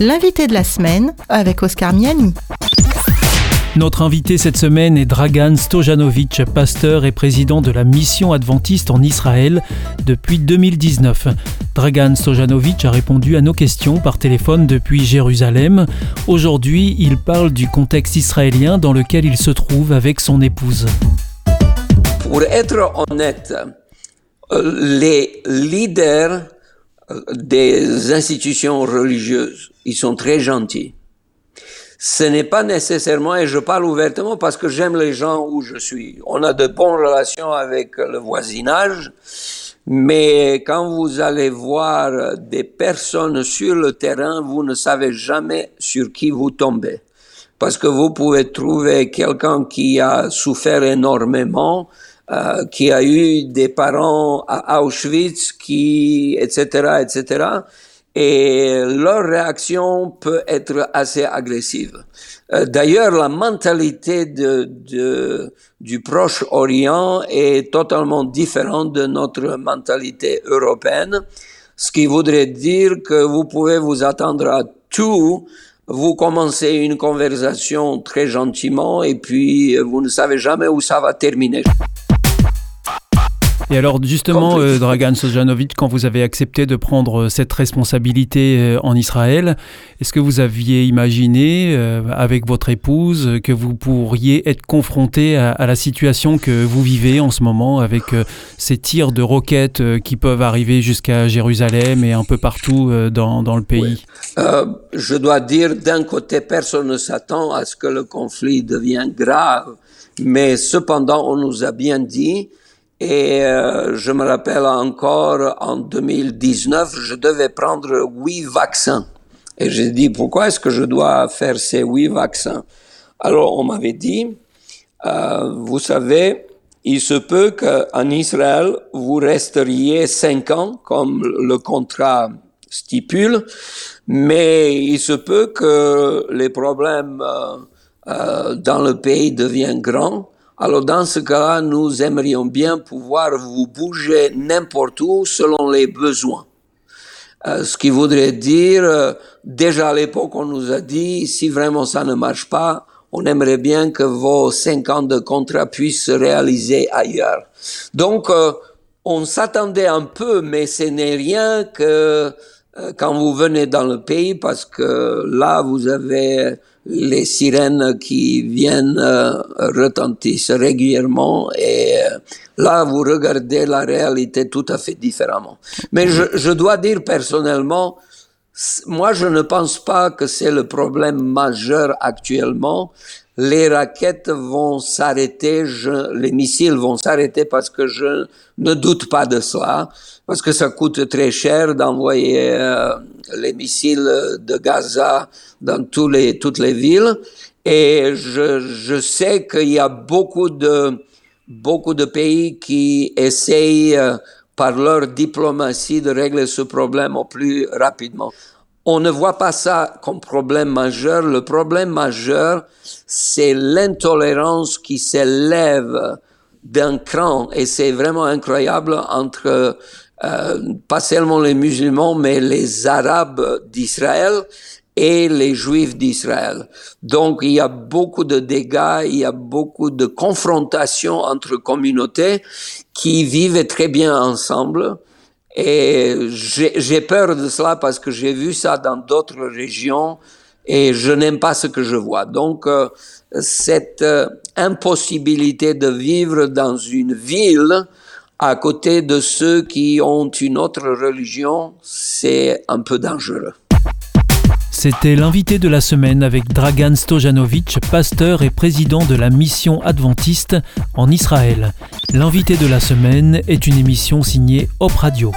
L'invité de la semaine avec Oscar Miani. Notre invité cette semaine est Dragan Stojanovic, pasteur et président de la mission adventiste en Israël depuis 2019. Dragan Stojanovic a répondu à nos questions par téléphone depuis Jérusalem. Aujourd'hui, il parle du contexte israélien dans lequel il se trouve avec son épouse. Pour être honnête, euh, les leaders euh, des institutions religieuses, ils sont très gentils. Ce n'est pas nécessairement, et je parle ouvertement parce que j'aime les gens où je suis. On a de bonnes relations avec le voisinage, mais quand vous allez voir des personnes sur le terrain, vous ne savez jamais sur qui vous tombez. Parce que vous pouvez trouver quelqu'un qui a souffert énormément, euh, qui a eu des parents à Auschwitz, qui, etc., etc. Et leur réaction peut être assez agressive. Euh, d'ailleurs, la mentalité de, de, du Proche-Orient est totalement différente de notre mentalité européenne, ce qui voudrait dire que vous pouvez vous attendre à tout vous commencez une conversation très gentiment et puis vous ne savez jamais où ça va terminer. Et alors justement, euh, Dragan Sojanovic, quand vous avez accepté de prendre euh, cette responsabilité euh, en Israël, est-ce que vous aviez imaginé avec votre épouse que vous pourriez être confronté à, la situation que vous vivez en ce moment avec ces tirs de roquettes qui peuvent arriver jusqu'à Jérusalem et un peu partout dans, dans le pays? Je dois dire, d'un côté, personne ne s'attend à ce que le conflit devienne grave, mais cependant, on nous a bien dit et euh, je me rappelle encore, en 2019, je devais prendre huit vaccins. Et j'ai dit, pourquoi est-ce que je dois faire ces huit vaccins? Alors on m'avait dit, euh, vous savez, il se peut qu'en Israël, vous resteriez cinq ans, comme le contrat stipule, mais il se peut que les problèmes euh, euh dans le pays deviennent grands alors dans ce cas, nous aimerions bien pouvoir vous bouger n'importe où selon les besoins. Euh, ce qui voudrait dire, euh, déjà à l'époque, on nous a dit, si vraiment ça ne marche pas, on aimerait bien que vos cinq ans de contrat puissent se réaliser ailleurs. Donc, euh, on s'attendait un peu, mais ce n'est rien que quand vous venez dans le pays, parce que là, vous avez les sirènes qui viennent euh, retentissent régulièrement et euh, là vous regardez la réalité tout à fait différemment. Mais je, je dois dire personnellement, moi je ne pense pas que c'est le problème majeur actuellement. Les raquettes vont s'arrêter, les missiles vont s'arrêter parce que je ne doute pas de cela, parce que ça coûte très cher d'envoyer euh, les missiles de Gaza dans tous les, toutes les villes. Et je, je sais qu'il y a beaucoup de, beaucoup de pays qui essayent euh, par leur diplomatie de régler ce problème au plus rapidement. On ne voit pas ça comme problème majeur. Le problème majeur, c'est l'intolérance qui s'élève d'un cran, et c'est vraiment incroyable entre euh, pas seulement les musulmans, mais les Arabes d'Israël et les Juifs d'Israël. Donc il y a beaucoup de dégâts, il y a beaucoup de confrontations entre communautés qui vivent très bien ensemble. Et j'ai peur de cela parce que j'ai vu ça dans d'autres régions et je n'aime pas ce que je vois. Donc euh, cette euh, impossibilité de vivre dans une ville à côté de ceux qui ont une autre religion, c'est un peu dangereux. C'était l'invité de la semaine avec Dragan Stojanovic, pasteur et président de la mission adventiste en Israël. L'invité de la semaine est une émission signée Hop Radio.